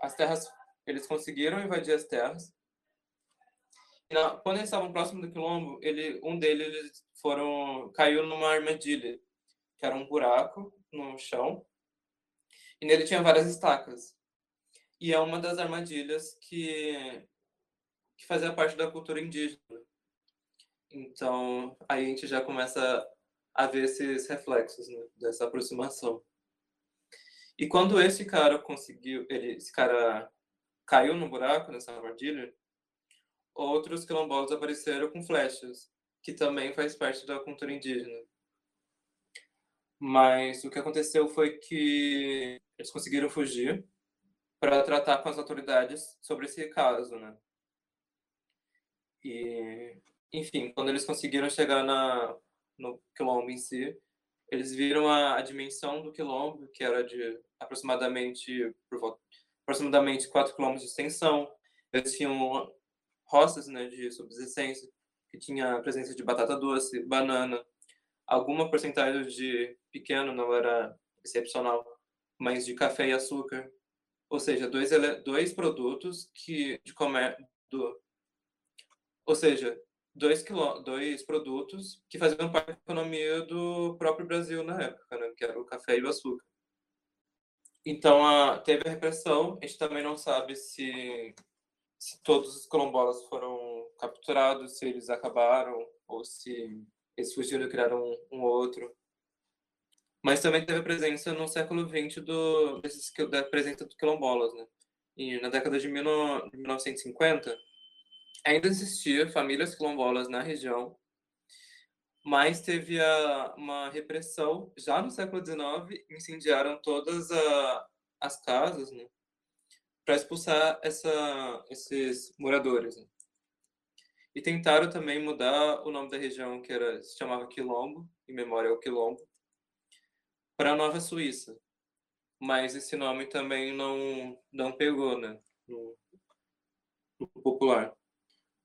as terras, eles conseguiram invadir as terras, na, quando eles estavam próximo do quilombo, ele, um deles foram caiu numa armadilha, que era um buraco no chão, e nele tinha várias estacas. E é uma das armadilhas que que fazia parte da cultura indígena. Então, aí a gente já começa a ver esses reflexos né, dessa aproximação. E quando esse cara conseguiu, ele, esse cara caiu no buraco nessa armadilha, outros quilombolas apareceram com flechas, que também faz parte da cultura indígena. Mas o que aconteceu foi que eles conseguiram fugir para tratar com as autoridades sobre esse caso, né? E, enfim, quando eles conseguiram chegar na, no quilombo em si, eles viram a, a dimensão do quilombo, que era de aproximadamente, por aproximadamente 4 quilômetros de extensão. Eles tinham roças né, de subsistência, que tinha a presença de batata doce, banana, alguma porcentagem de pequeno, não era excepcional, mas de café e açúcar. Ou seja, dois, dois produtos que de comer, do, ou seja, dois, quilô, dois produtos que faziam parte da economia do próprio Brasil na época, né? que era o café e o açúcar. Então, a, teve a repressão. A gente também não sabe se, se todos os quilombolas foram capturados, se eles acabaram, ou se eles fugiram e criaram um, um outro. Mas também teve a presença no século XX do, desses, da presença dos quilombolas. Né? E na década de, mil, de 1950, ainda existia famílias quilombolas na região, mas teve a, uma repressão. Já no século XIX, incendiaram todas a, as casas né, para expulsar essa, esses moradores. Né. E tentaram também mudar o nome da região, que era, se chamava Quilombo, em memória ao Quilombo, para Nova Suíça. Mas esse nome também não, não pegou né, no, no popular.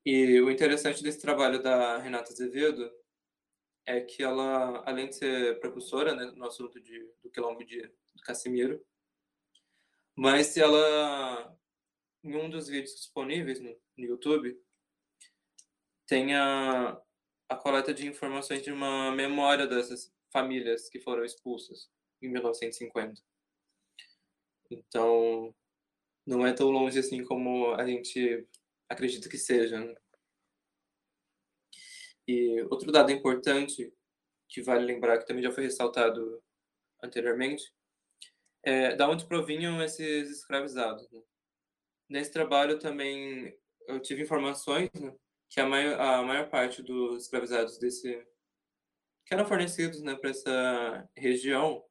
E o interessante desse trabalho da Renata Azevedo é que ela, além de ser precursora né, no assunto de, do quilombo de, de Casimiro, mas ela, em um dos vídeos disponíveis no, no YouTube, tem a, a coleta de informações de uma memória dessas famílias que foram expulsas em 1950. Então, não é tão longe assim como a gente acredito que seja. Né? E outro dado importante que vale lembrar, que também já foi ressaltado anteriormente, é da onde provinham esses escravizados. Né? Nesse trabalho também eu tive informações né, que a maior, a maior parte dos escravizados desse que eram fornecidos né, para essa região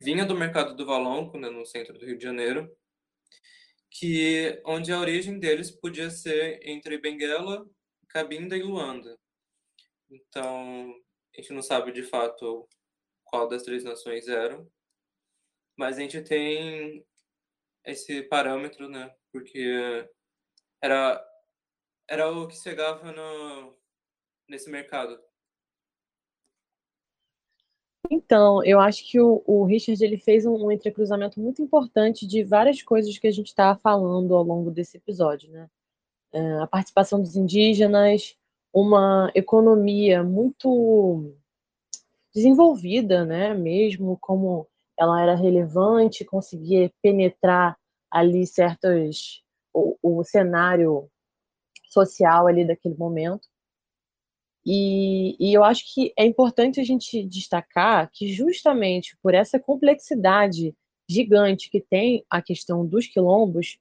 vinha do mercado do Valonco, né, no centro do Rio de Janeiro, que onde a origem deles podia ser entre Benguela, Cabinda e Luanda. Então, a gente não sabe de fato qual das três nações eram, mas a gente tem esse parâmetro, né? Porque era era o que chegava no nesse mercado. Então, eu acho que o, o Richard ele fez um, um entrecruzamento muito importante de várias coisas que a gente está falando ao longo desse episódio, né? É, a participação dos indígenas, uma economia muito desenvolvida, né? Mesmo como ela era relevante, conseguia penetrar ali certos o, o cenário social ali daquele momento. E, e, eu acho que é importante a gente destacar que, justamente por essa complexidade gigante que tem a questão dos quilombos,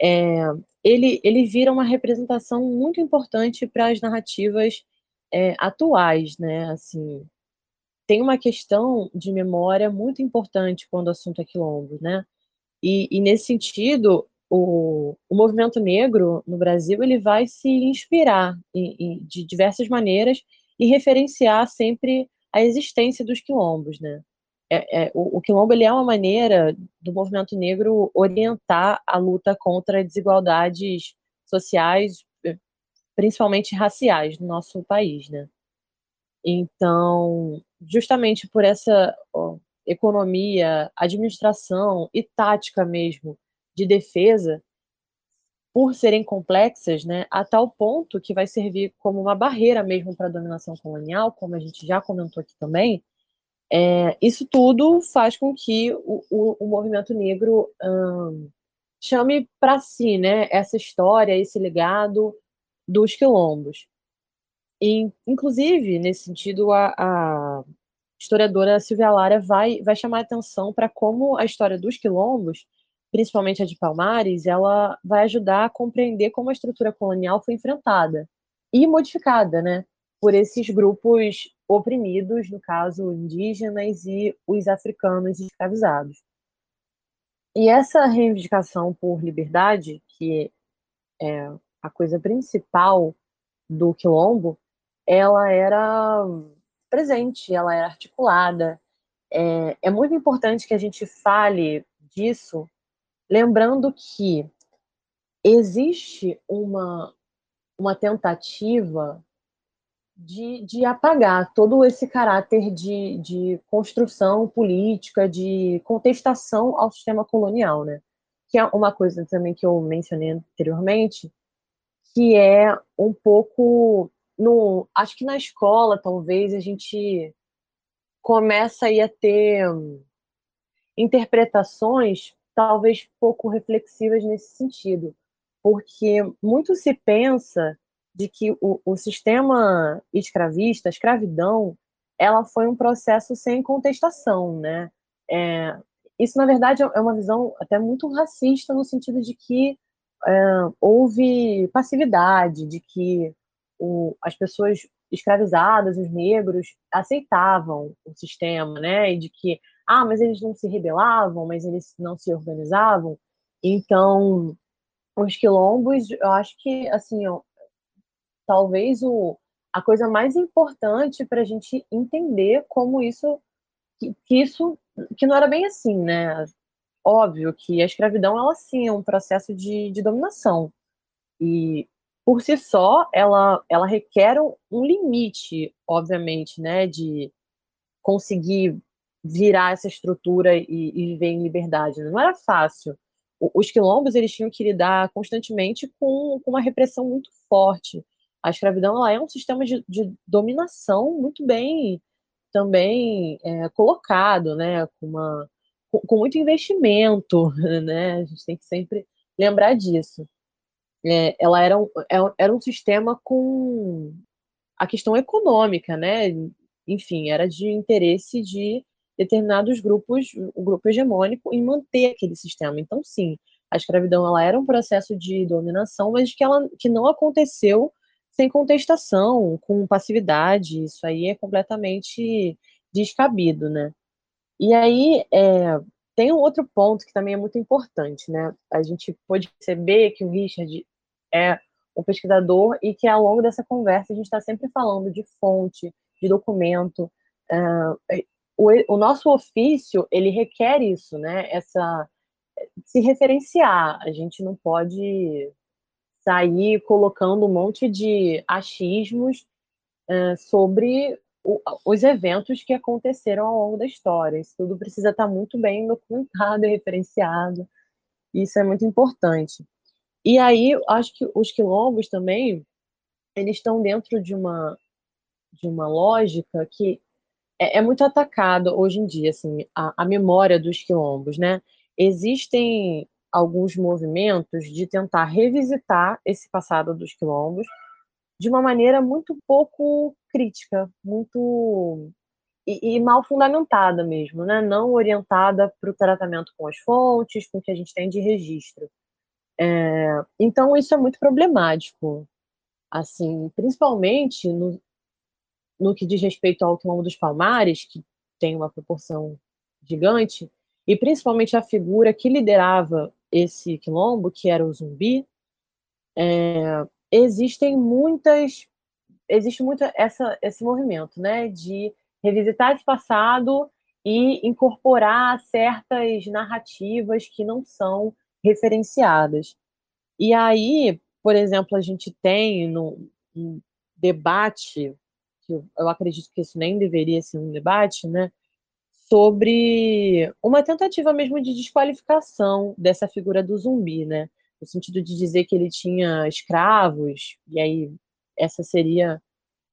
é, ele, ele vira uma representação muito importante para as narrativas é, atuais, né? Assim, tem uma questão de memória muito importante quando o assunto é quilombo, né? E, e nesse sentido, o, o movimento negro no Brasil ele vai se inspirar em, em, de diversas maneiras e referenciar sempre a existência dos quilombos, né? É, é, o, o quilombo ele é uma maneira do movimento negro orientar a luta contra desigualdades sociais, eh, principalmente raciais, no nosso país, né? Então, justamente por essa ó, economia, administração e tática mesmo de defesa por serem complexas, né, a tal ponto que vai servir como uma barreira mesmo para a dominação colonial, como a gente já comentou aqui também, é, isso tudo faz com que o, o, o movimento negro hum, chame para si né, essa história, esse legado dos quilombos. E, inclusive, nesse sentido, a, a historiadora Silvia Lara vai, vai chamar atenção para como a história dos quilombos principalmente a de Palmares, ela vai ajudar a compreender como a estrutura colonial foi enfrentada e modificada, né, por esses grupos oprimidos, no caso indígenas e os africanos escravizados. E essa reivindicação por liberdade, que é a coisa principal do quilombo, ela era presente, ela era articulada. É, é muito importante que a gente fale disso Lembrando que existe uma, uma tentativa de, de apagar todo esse caráter de, de construção política, de contestação ao sistema colonial, né? Que é uma coisa também que eu mencionei anteriormente, que é um pouco no, acho que na escola talvez a gente começa a ter interpretações talvez pouco reflexivas nesse sentido, porque muito se pensa de que o, o sistema escravista, a escravidão, ela foi um processo sem contestação, né? É, isso, na verdade, é uma visão até muito racista, no sentido de que é, houve passividade, de que o, as pessoas escravizadas, os negros, aceitavam o sistema, né? E de que ah, mas eles não se rebelavam, mas eles não se organizavam. Então, os quilombos, eu acho que, assim, ó, talvez o, a coisa mais importante para a gente entender como isso, que, que, isso, que não era bem assim, né? Óbvio que a escravidão, ela sim é um processo de, de dominação. E, por si só, ela, ela requer um, limite, obviamente, né, de conseguir virar essa estrutura e, e viver em liberdade. Não era fácil. os quilombos eles tinham que lidar constantemente com, com uma repressão muito forte. A escravidão ela é um sistema de, de dominação muito bem também é, colocado, né, com, uma, com, com, muito investimento, né, a gente tem que sempre lembrar disso. É, ela era um, é era um sistema com a questão econômica, né, enfim, era de interesse de determinados grupos, o grupo hegemônico, em manter aquele sistema. Então, sim, a escravidão ela era um processo de dominação, mas que, ela, que não aconteceu sem contestação, com passividade. Isso aí é completamente descabido, né? E aí é, tem um outro ponto que também é muito importante, né? A gente pode perceber que o Richard é um pesquisador e que ao longo dessa conversa a gente está sempre falando de fonte, de documento. Uh, o, o nosso ofício, ele requer isso, né? Essa, se referenciar. A gente não pode sair colocando um monte de achismos uh, sobre o, os eventos que aconteceram ao longo da história. Isso tudo precisa estar muito bem documentado e referenciado. Isso é muito importante. E aí, acho que os quilombos também, eles estão dentro de uma, de uma lógica que é, é muito atacado hoje em dia, assim, a, a memória dos quilombos, né? Existem alguns movimentos de tentar revisitar esse passado dos quilombos de uma maneira muito pouco crítica, muito e, e, mal fundamentada mesmo, né? Não orientada para o tratamento com as fontes, com o que a gente tem de registro. É, então isso é muito problemático, assim, principalmente no, no que diz respeito ao quilombo dos Palmares, que tem uma proporção gigante, e principalmente a figura que liderava esse quilombo, que era o zumbi, é, existem muitas existe muito essa, esse movimento né, de revisitar esse passado e incorporar certas narrativas que não são referenciadas. E aí, por exemplo, a gente tem no, um debate que eu acredito que isso nem deveria ser um debate, né? Sobre uma tentativa mesmo de desqualificação dessa figura do zumbi, né? no sentido de dizer que ele tinha escravos, e aí essa seria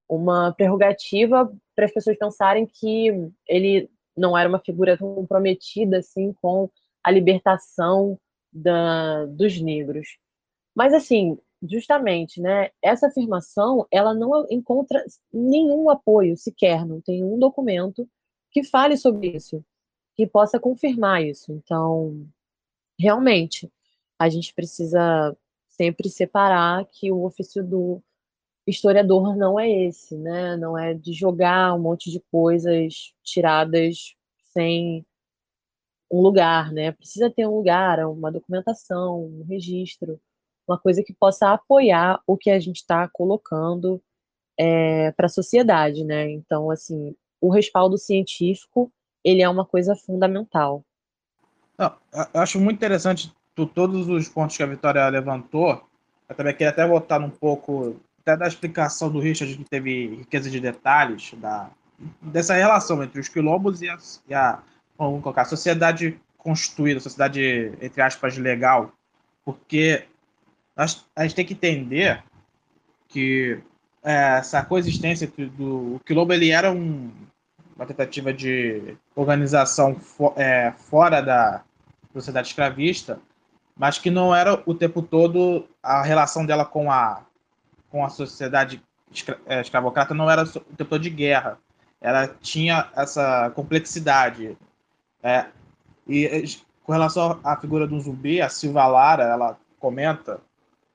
uma prerrogativa para as pessoas pensarem que ele não era uma figura comprometida assim com a libertação da, dos negros. Mas assim, justamente, né, essa afirmação, ela não encontra nenhum apoio sequer, não tem um documento que fale sobre isso, que possa confirmar isso. Então, realmente, a gente precisa sempre separar que o ofício do historiador não é esse, né? Não é de jogar um monte de coisas tiradas sem um lugar, né? Precisa ter um lugar, uma documentação, um registro, uma coisa que possa apoiar o que a gente está colocando é, para a sociedade, né? Então, assim, o respaldo científico ele é uma coisa fundamental. Não, acho muito interessante todos os pontos que a Vitória levantou. Eu também queria até voltar um pouco até da explicação do Richard que teve riqueza de detalhes da, dessa relação entre os quilombos e a, e a vamos colocar, sociedade constituída, sociedade, entre aspas, legal, porque a gente tem que entender que é, essa coexistência do o quilombo ele era um, uma tentativa de organização é, fora da sociedade escravista, mas que não era o tempo todo a relação dela com a com a sociedade escra, é, escravocrata não era o tempo todo de guerra. Ela tinha essa complexidade. É, e com relação à figura do zumbi, a Silva Lara, ela comenta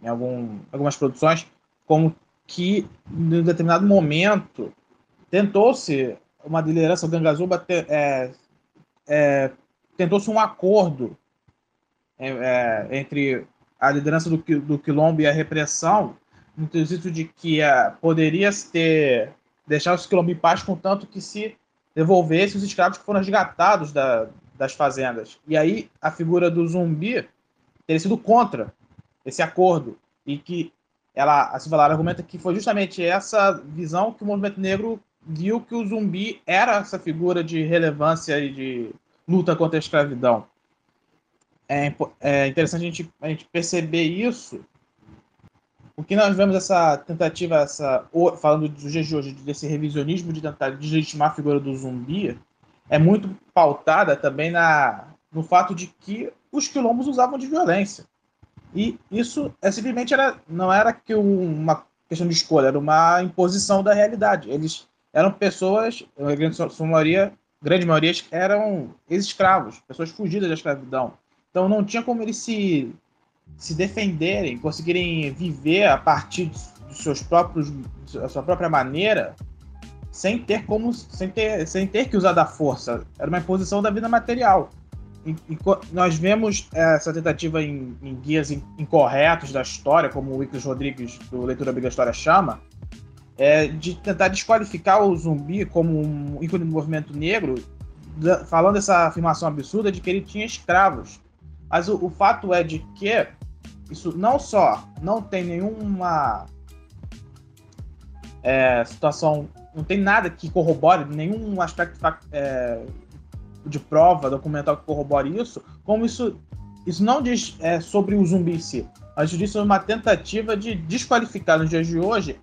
em algum, algumas produções como que, em determinado momento, tentou-se uma liderança, Gangazuba é, é, tentou-se um acordo é, é, entre a liderança do, do Quilombo e a repressão, no quesito de que é, poderia ter deixar os Quilombo em paz, contanto que se devolvesse os escravos que foram resgatados da, das fazendas. E aí a figura do zumbi teria sido contra esse acordo e que ela, a Silva argumenta que foi justamente essa visão que o movimento negro viu que o zumbi era essa figura de relevância e de luta contra a escravidão. É, é interessante a gente, a gente perceber isso, porque nós vemos essa tentativa, essa, falando dos dias de hoje, desse revisionismo de tentar deslegitimar a figura do zumbi, é muito pautada também na, no fato de que os quilombos usavam de violência. E isso é, simplesmente era, não era que uma questão de escolha, era uma imposição da realidade. Eles eram pessoas, a grande maioria, grande maioria eram ex-escravos, pessoas fugidas da escravidão. Então não tinha como eles se, se defenderem, conseguirem viver a partir dos seus próprios, da sua própria maneira, sem ter como, sem ter, sem ter que usar da força. Era uma imposição da vida material nós vemos essa tentativa em, em guias incorretos da história, como o Wickles Rodrigues, do Leitura História, chama, é, de tentar desqualificar o zumbi como um ícone do movimento negro, falando essa afirmação absurda de que ele tinha escravos. Mas o, o fato é de que isso não só não tem nenhuma é, situação, não tem nada que corrobore, nenhum aspecto é, de prova documental que corrobore isso, como isso, isso não diz é, sobre o zumbi em si, mas diz sobre uma tentativa de desqualificar nos dias de hoje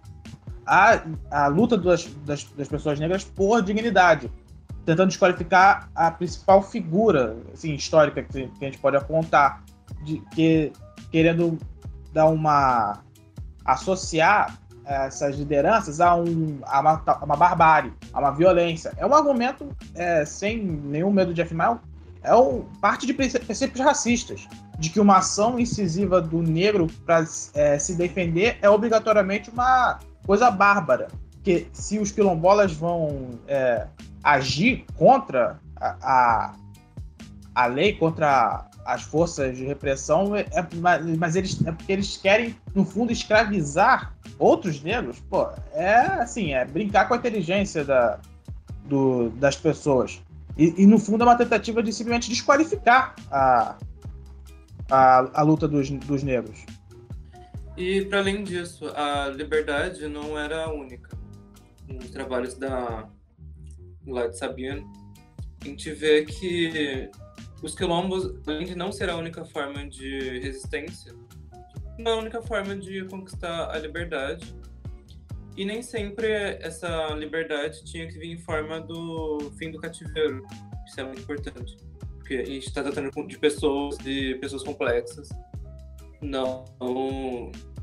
a, a luta das, das, das pessoas negras por dignidade, tentando desqualificar a principal figura assim, histórica que, que a gente pode apontar, de, que, querendo dar uma associar essas lideranças a, um, a, uma, a uma barbárie, a uma violência. É um argumento é, sem nenhum medo de afirmar, é um, parte de princípios racistas, de que uma ação incisiva do negro para é, se defender é obrigatoriamente uma coisa bárbara. Que se os quilombolas vão é, agir contra a, a, a lei, contra as forças de repressão, é, mas eles é porque eles querem, no fundo, escravizar outros negros. Pô, é assim, é brincar com a inteligência da, do, das pessoas. E, e, no fundo é uma tentativa de simplesmente desqualificar a, a, a luta dos, dos negros. E para além disso, a liberdade não era única. Nos trabalhos da Light Sabian, a gente vê que os quilombos, além de não ser a única forma de resistência, não é a única forma de conquistar a liberdade. E nem sempre essa liberdade tinha que vir em forma do fim do cativeiro. Isso é muito importante. Porque a gente está tratando de pessoas, de pessoas complexas, não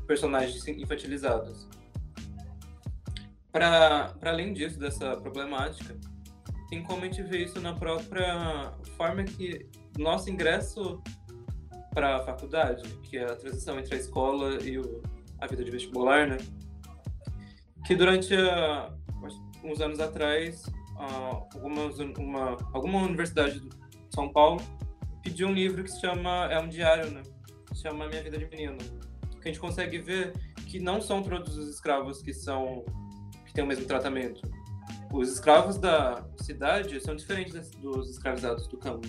personagens infantilizados. Para além disso, dessa problemática, tem como a gente ver isso na própria forma que nosso ingresso para a faculdade, que é a transição entre a escola e o, a vida de vestibular, né? Que durante uh, uns anos atrás, uh, algumas, uma, alguma universidade de São Paulo pediu um livro que se chama, é um diário, né? Se chama Minha Vida de Menino. Que a gente consegue ver que não são todos os escravos que são que têm o mesmo tratamento. Os escravos da cidade são diferentes dos escravizados do campo.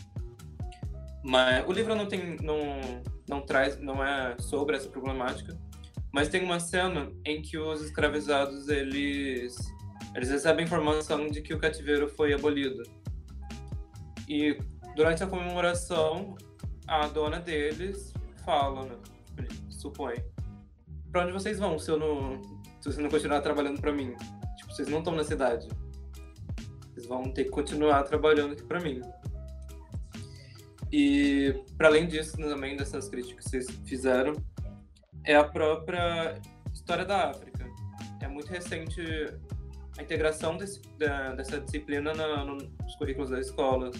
Mas o livro não tem, não, não traz, não é sobre essa problemática, mas tem uma cena em que os escravizados eles eles recebem informação de que o cativeiro foi abolido. E durante a comemoração, a dona deles fala, né, supõe, para onde vocês vão se eu não se você não continuar trabalhando para mim? Tipo, vocês não estão na cidade. Vocês vão ter que continuar trabalhando aqui para mim. E, para além disso, também dessas críticas que vocês fizeram, é a própria história da África. É muito recente a integração desse, da, dessa disciplina na, nos currículos da escola,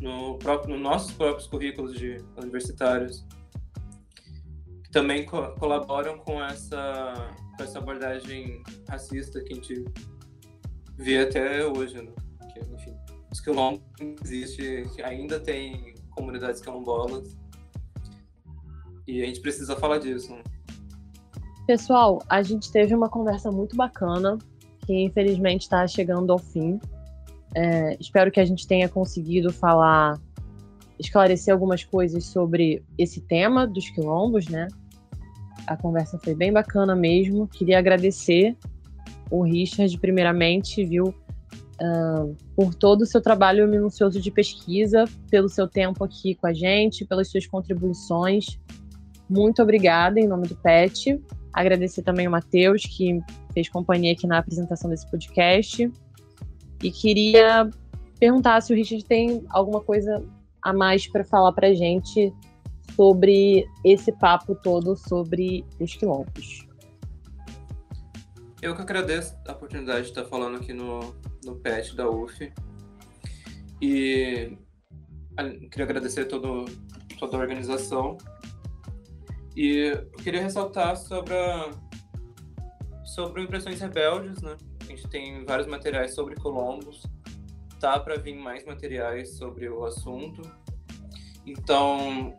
no próprio, nos nossos próprios currículos de universitários, que também co colaboram com essa, com essa abordagem racista que a gente vê até hoje, né? Os quilombos existe, ainda tem comunidades quilombolas. E a gente precisa falar disso. Né? Pessoal, a gente teve uma conversa muito bacana, que infelizmente está chegando ao fim. É, espero que a gente tenha conseguido falar, esclarecer algumas coisas sobre esse tema dos quilombos, né? A conversa foi bem bacana mesmo. Queria agradecer o Richard, primeiramente, viu, uh, por todo o seu trabalho minucioso de pesquisa, pelo seu tempo aqui com a gente, pelas suas contribuições. Muito obrigada em nome do PET. Agradecer também o Matheus, que fez companhia aqui na apresentação desse podcast. E queria perguntar se o Richard tem alguma coisa a mais para falar para a gente sobre esse papo todo sobre os quilombos. Eu que agradeço a oportunidade de estar falando aqui no, no PET da UF. E queria agradecer todo, toda a organização. E queria ressaltar sobre, a, sobre Impressões Rebeldes, né? A gente tem vários materiais sobre Colombos. Tá para vir mais materiais sobre o assunto. Então,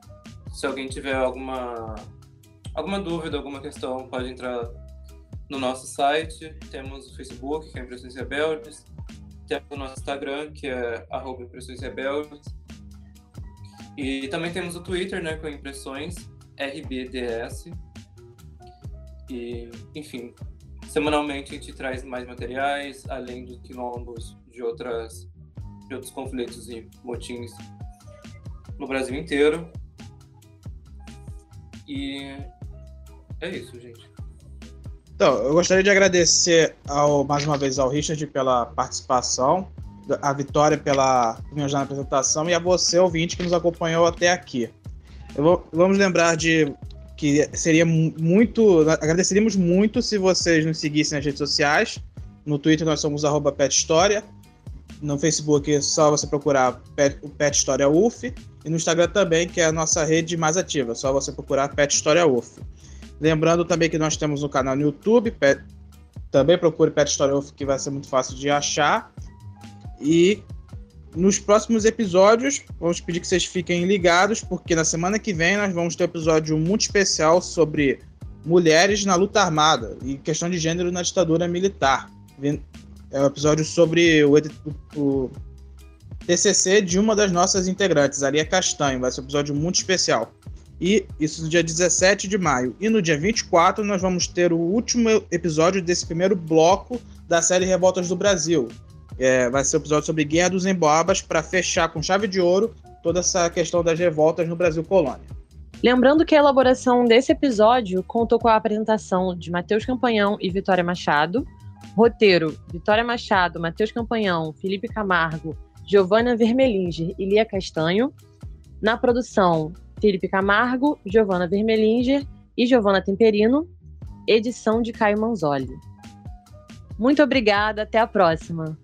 se alguém tiver alguma alguma dúvida, alguma questão, pode entrar no nosso site. Temos o Facebook, que é Impressões Rebeldes. Temos o nosso Instagram, que é arroba Impressões Rebeldes. E também temos o Twitter, né, com Impressões RBDS. E, enfim, semanalmente a gente traz mais materiais, além dos quilombos de, outras, de outros conflitos e motins no Brasil inteiro. E é isso, gente. Então, eu gostaria de agradecer ao, mais uma vez ao Richard pela participação, a Vitória pela ajudar na apresentação e a você, ouvinte, que nos acompanhou até aqui. Vou, vamos lembrar de que seria muito. Agradeceríamos muito se vocês nos seguissem nas redes sociais. No Twitter nós somos arroba PetHistória. No Facebook é só você procurar Pet, Pet História UF. E no Instagram também, que é a nossa rede mais ativa. É só você procurar Pet História UF. Lembrando também que nós temos um canal no YouTube, Pet, também procure Pet Story Off, que vai ser muito fácil de achar. E nos próximos episódios, vamos pedir que vocês fiquem ligados, porque na semana que vem nós vamos ter um episódio muito especial sobre mulheres na luta armada e questão de gênero na ditadura militar. É um episódio sobre o, o TCC de uma das nossas integrantes, Aria Castanho. Vai ser um episódio muito especial. E isso no dia 17 de maio. E no dia 24 nós vamos ter o último episódio desse primeiro bloco da série Revoltas do Brasil. É, vai ser o um episódio sobre Guerra dos Emboabas para fechar com chave de ouro toda essa questão das revoltas no Brasil colônia. Lembrando que a elaboração desse episódio contou com a apresentação de Matheus Campanhão e Vitória Machado, roteiro Vitória Machado, Matheus Campanhão, Felipe Camargo, Giovana Vermelinger e Lia Castanho, na produção Felipe Camargo, Giovana Vermelinger e Giovana Temperino, edição de Caio Manzoli. Muito obrigada, até a próxima.